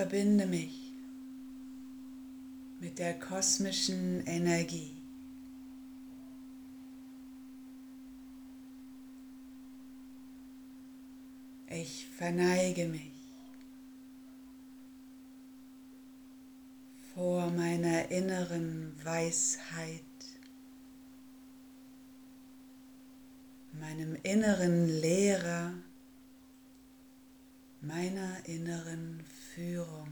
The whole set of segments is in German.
Verbinde mich mit der kosmischen Energie. Ich verneige mich vor meiner inneren Weisheit, meinem inneren Lehrer, meiner inneren Führung.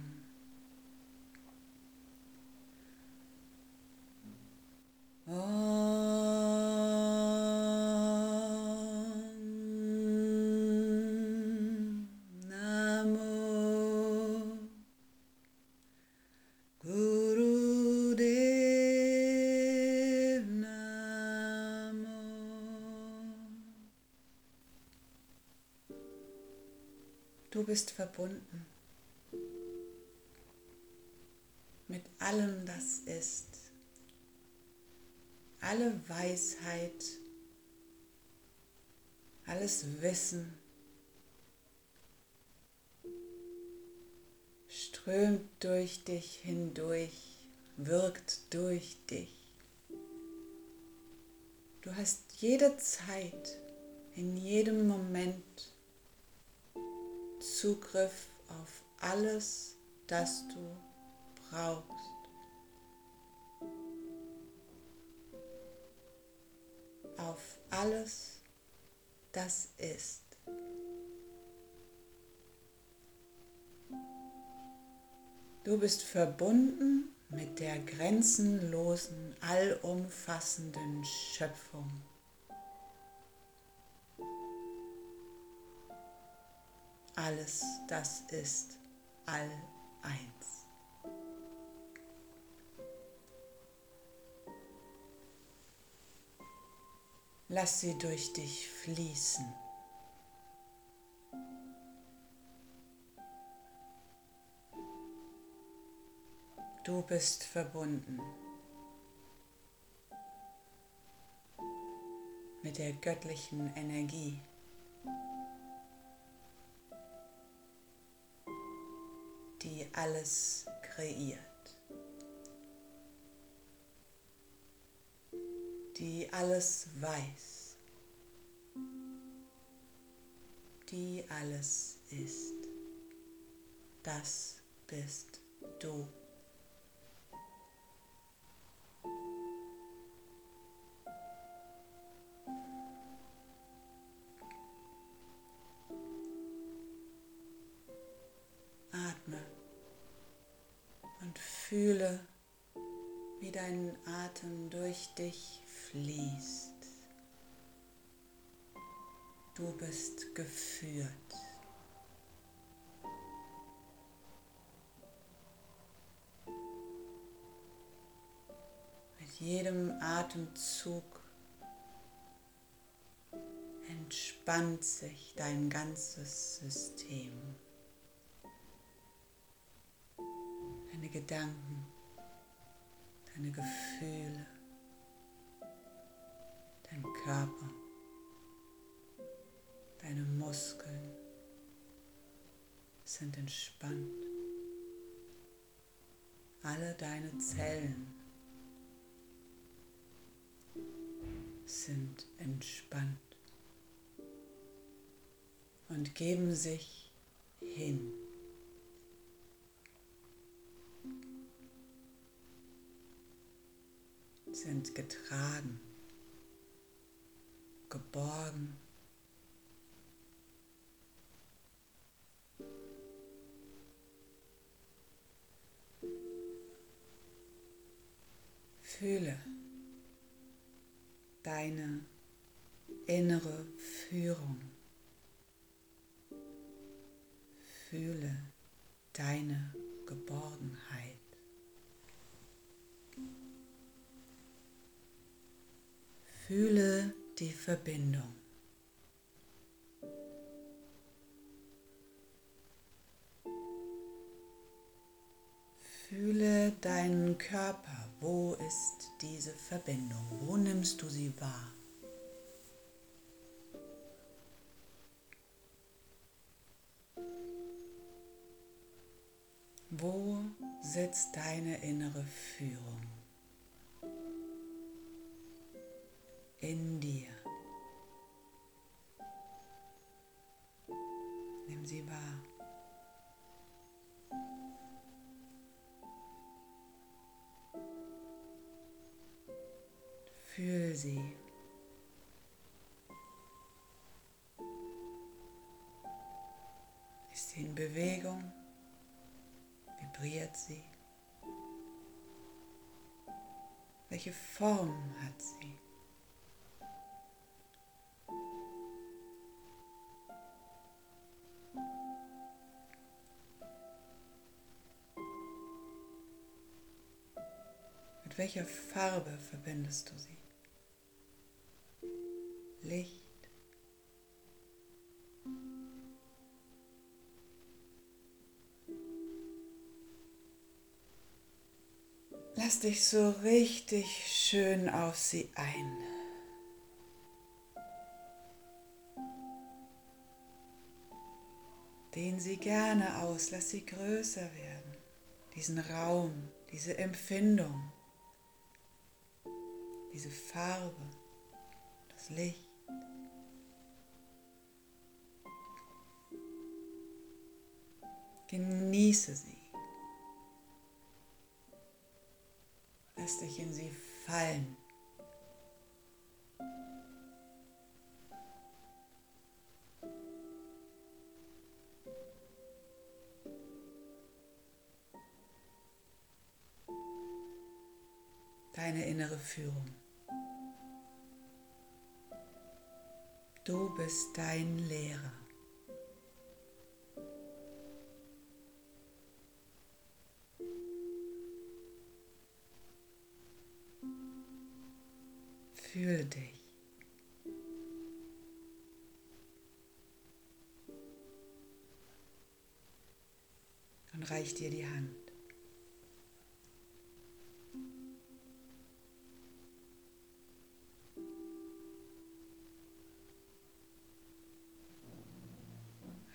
Du bist verbunden allem, das ist. Alle Weisheit, alles Wissen strömt durch dich hindurch, wirkt durch dich. Du hast jede Zeit, in jedem Moment Zugriff auf alles, das du brauchst. Auf alles, das ist. Du bist verbunden mit der grenzenlosen, allumfassenden Schöpfung. Alles, das ist all eins. Lass sie durch dich fließen. Du bist verbunden mit der göttlichen Energie. die alles kreiert, die alles weiß, die alles ist. Das bist du. Atme und fühle, wie dein Atem durch dich fließt. Du bist geführt. Mit jedem Atemzug entspannt sich dein ganzes System. deine Gedanken, deine Gefühle, dein Körper, deine Muskeln sind entspannt. Alle deine Zellen sind entspannt und geben sich hin. sind getragen, geborgen. Fühle deine innere Führung. Fühle deine Geborgenheit. Fühle die Verbindung. Fühle deinen Körper. Wo ist diese Verbindung? Wo nimmst du sie wahr? Wo sitzt deine innere Führung? In dir. Nimm sie wahr. Fühl sie. Ist sie in Bewegung? Vibriert sie? Welche Form hat sie? Welcher Farbe verbindest du sie? Licht. Lass dich so richtig schön auf sie ein. Dehn sie gerne aus, lass sie größer werden. Diesen Raum, diese Empfindung, diese Farbe, das Licht. Genieße sie. Lass dich in sie fallen. Deine innere Führung. Du bist dein Lehrer. Fühle dich. Und reich dir die Hand.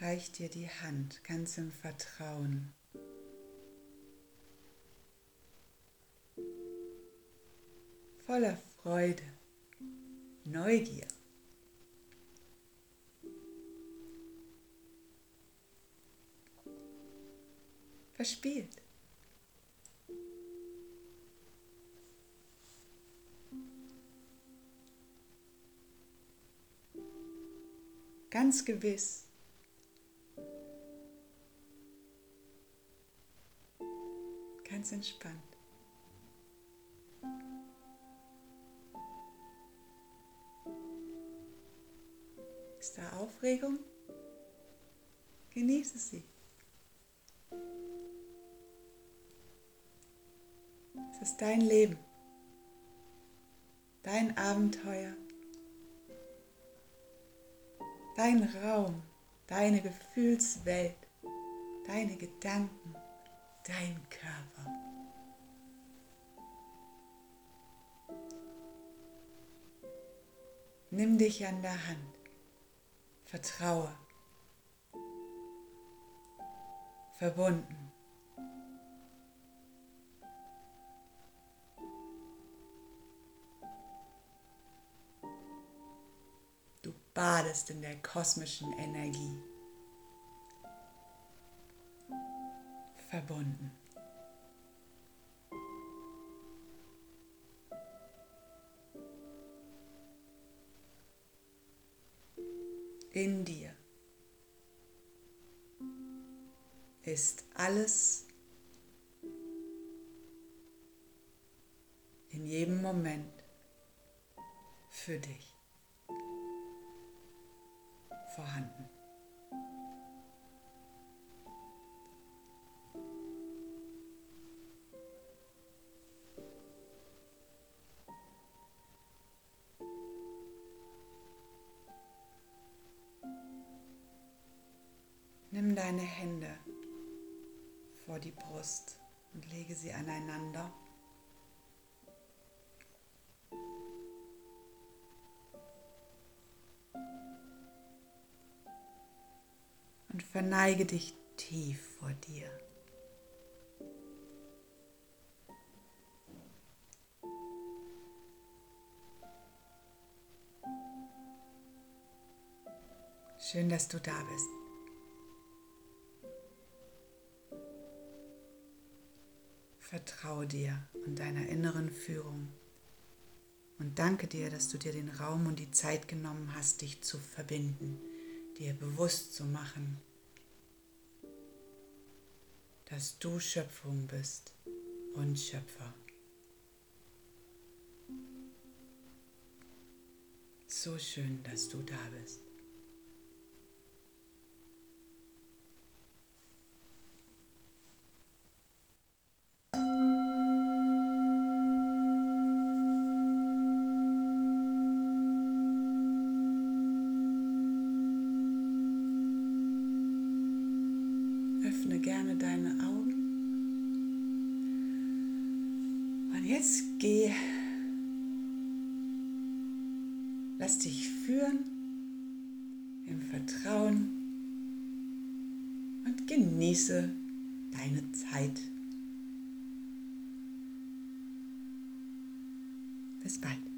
Reich dir die Hand ganz im Vertrauen. Voller Freude. Neugier. Verspielt. Ganz gewiss. Ganz entspannt. Ist da Aufregung? Genieße sie. Es ist dein Leben, dein Abenteuer, dein Raum, deine Gefühlswelt, deine Gedanken, dein Körper. Nimm dich an der Hand. Vertraue. Verbunden. Du badest in der kosmischen Energie. Verbunden. in dir ist alles in jedem Moment für dich vorhanden. deine Hände vor die Brust und lege sie aneinander. Und verneige dich tief vor dir. Schön, dass du da bist. Vertraue dir und deiner inneren Führung und danke dir, dass du dir den Raum und die Zeit genommen hast, dich zu verbinden, dir bewusst zu machen, dass du Schöpfung bist und Schöpfer. So schön, dass du da bist. Und jetzt geh Lass dich führen im Vertrauen und genieße deine Zeit. Bis bald.